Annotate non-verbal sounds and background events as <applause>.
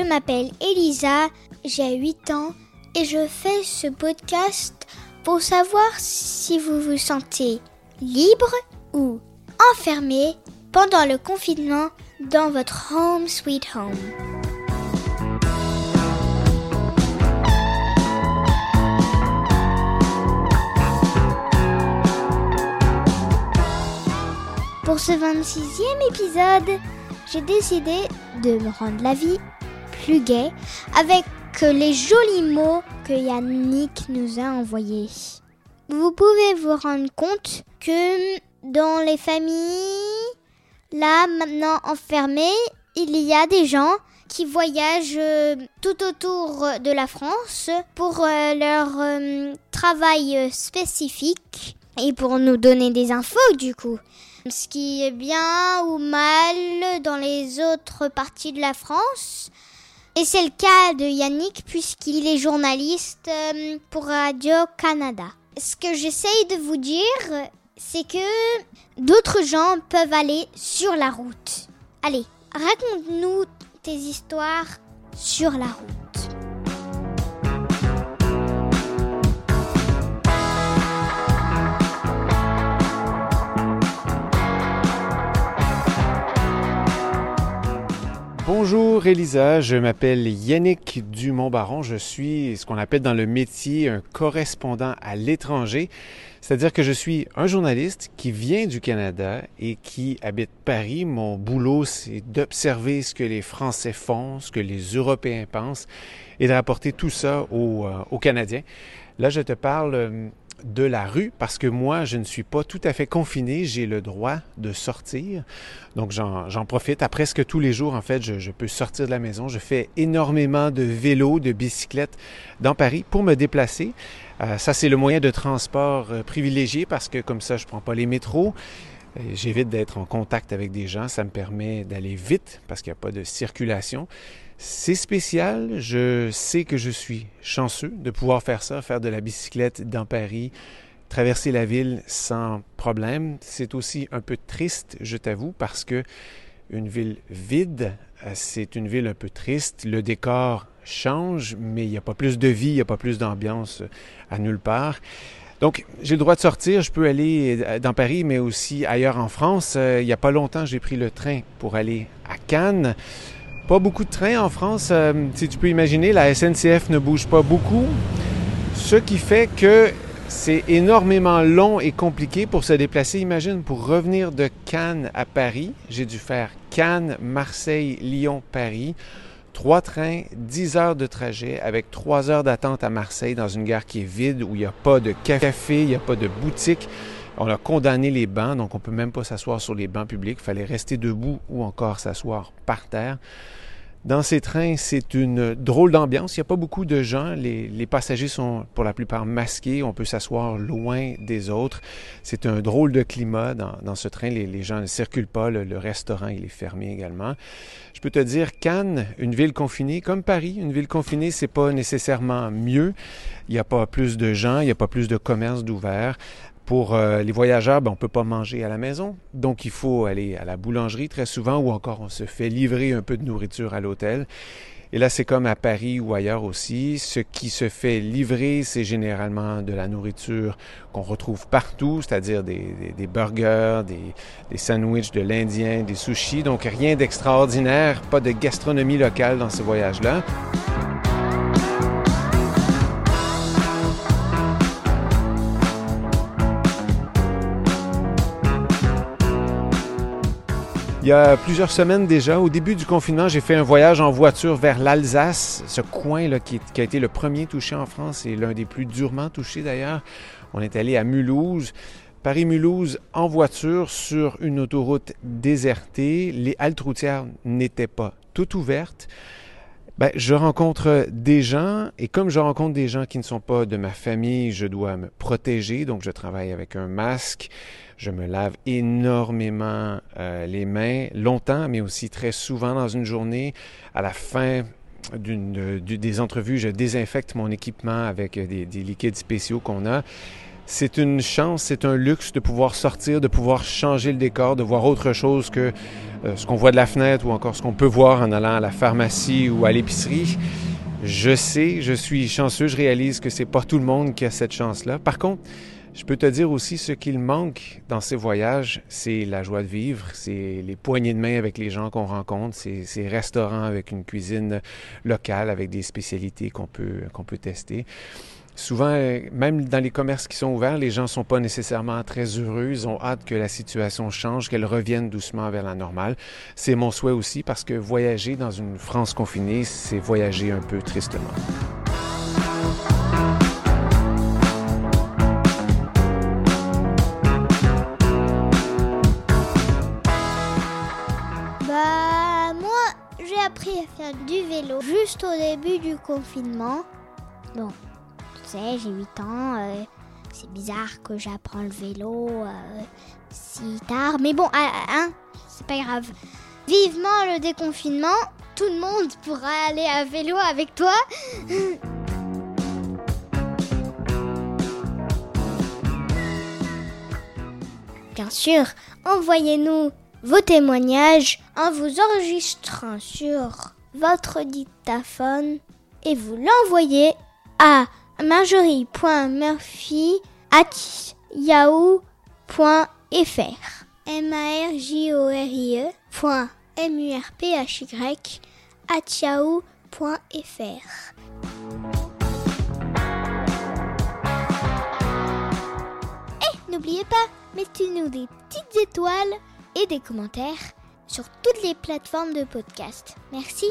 Je m'appelle Elisa, j'ai 8 ans et je fais ce podcast pour savoir si vous vous sentez libre ou enfermé pendant le confinement dans votre home sweet home. Pour ce 26e épisode, j'ai décidé de me rendre la vie plus gaie avec les jolis mots que Yannick nous a envoyés. Vous pouvez vous rendre compte que dans les familles, là maintenant enfermées, il y a des gens qui voyagent euh, tout autour de la France pour euh, leur euh, travail spécifique et pour nous donner des infos du coup. Ce qui est bien ou mal dans les autres parties de la France. Et c'est le cas de Yannick puisqu'il est journaliste pour Radio-Canada. Ce que j'essaye de vous dire, c'est que d'autres gens peuvent aller sur la route. Allez, raconte-nous tes histoires sur la route. Bonjour Elisa, je m'appelle Yannick Dumont-Baron, je suis ce qu'on appelle dans le métier un correspondant à l'étranger, c'est-à-dire que je suis un journaliste qui vient du Canada et qui habite Paris. Mon boulot, c'est d'observer ce que les Français font, ce que les Européens pensent et de rapporter tout ça aux, euh, aux Canadiens. Là, je te parle euh, de la rue parce que moi, je ne suis pas tout à fait confiné. J'ai le droit de sortir. Donc, j'en profite. À presque tous les jours, en fait, je, peux sortir de la maison. Je fais énormément de vélos, de bicyclettes dans Paris pour me déplacer. Euh, ça, c'est le moyen de transport euh, privilégié parce que comme ça, je prends pas les métros. J'évite d'être en contact avec des gens. Ça me permet d'aller vite parce qu'il n'y a pas de circulation. C'est spécial. Je sais que je suis chanceux de pouvoir faire ça, faire de la bicyclette dans Paris, traverser la ville sans problème. C'est aussi un peu triste, je t'avoue, parce que une ville vide, euh, c'est une ville un peu triste. Le décor change, mais il n'y a pas plus de vie, il n'y a pas plus d'ambiance à nulle part. Donc, j'ai le droit de sortir, je peux aller euh, dans Paris, mais aussi ailleurs en France. Euh, il n'y a pas longtemps, j'ai pris le train pour aller à Cannes. Pas beaucoup de trains en France. Euh, si tu peux imaginer, la SNCF ne bouge pas beaucoup. Ce qui fait que c'est énormément long et compliqué pour se déplacer. Imagine, pour revenir de Cannes à Paris, j'ai dû faire Cannes, Marseille, Lyon, Paris. Trois trains, dix heures de trajet avec trois heures d'attente à Marseille dans une gare qui est vide, où il n'y a pas de café, il n'y a pas de boutique. On a condamné les bancs, donc on ne peut même pas s'asseoir sur les bancs publics. Il fallait rester debout ou encore s'asseoir par terre. Dans ces trains, c'est une drôle d'ambiance. Il n'y a pas beaucoup de gens. Les, passagers sont pour la plupart masqués. On peut s'asseoir loin des autres. C'est un drôle de climat dans, ce train. Les, gens ne circulent pas. Le, restaurant, est fermé également. Je peux te dire, Cannes, une ville confinée, comme Paris, une ville confinée, c'est pas nécessairement mieux. Il n'y a pas plus de gens, il n'y a pas plus de commerce d'ouvert. Pour euh, les voyageurs, ben, on ne peut pas manger à la maison, donc il faut aller à la boulangerie très souvent ou encore on se fait livrer un peu de nourriture à l'hôtel. Et là, c'est comme à Paris ou ailleurs aussi. Ce qui se fait livrer, c'est généralement de la nourriture qu'on retrouve partout, c'est-à-dire des, burgers, des, des sandwichs de l'Indien, des sushis. Donc rien d'extraordinaire, pas de gastronomie locale dans ce voyage-là. Il y a plusieurs semaines déjà, au début du confinement, j'ai fait un voyage en voiture vers l'Alsace, ce coin là qui, a été le premier touché en France et l'un des plus durement touchés d'ailleurs. On est allé à Mulhouse. Paris-Mulhouse en voiture sur une autoroute désertée. Les haltes routières n'étaient pas toutes ouvertes. Ben, je rencontre des gens et comme je rencontre des gens qui ne sont pas de ma famille, je dois me protéger. Donc, je travaille avec un masque. Je me lave énormément euh, les mains, longtemps, mais aussi très souvent dans une journée. À la fin des entrevues, je désinfecte mon équipement avec des, liquides spéciaux qu'on a. c'est une chance, c'est un luxe de pouvoir sortir, de pouvoir changer le décor, de voir autre chose que euh, ce qu'on voit de la fenêtre ou encore ce qu'on peut voir en allant à la pharmacie ou à l'épicerie. Je sais, je suis chanceux, je réalise que c'est pas tout le monde qui a cette chance-là. Par contre, je peux te dire aussi ce qu'il manque dans ces voyages, c'est la joie de vivre, c'est les poignées de main avec les gens qu'on rencontre, c'est ces restaurants avec une cuisine locale, avec des spécialités qu'on peut, qu'on peut tester. Souvent, même dans les commerces qui sont ouverts, les gens ne sont pas nécessairement très heureux. Ils ont hâte que la situation change, qu'elle revienne doucement vers la normale. C'est mon souhait aussi parce que voyager dans une France confinée, c'est voyager un peu tristement. Bah, moi, j'ai appris à faire du vélo juste au début du confinement. Bon, j'ai 8 ans. euh, c'est bizarre que j'apprends le vélo euh, si tard. Mais bon, ah, ah, hein, c'est pas grave. Vivement le déconfinement. Tout le monde pourra aller à vélo avec toi. <laughs> Bien sûr, envoyez-nous vos témoignages en vous enregistrant sur votre dictaphone et vous l'envoyez à marjorie.murphy@yahoo.fr. M A R J O R I E M U R P H Y at yahoo.fr. Et n'oubliez pas, mettez-nous des petites étoiles et des commentaires sur toutes les plateformes de podcast. Merci.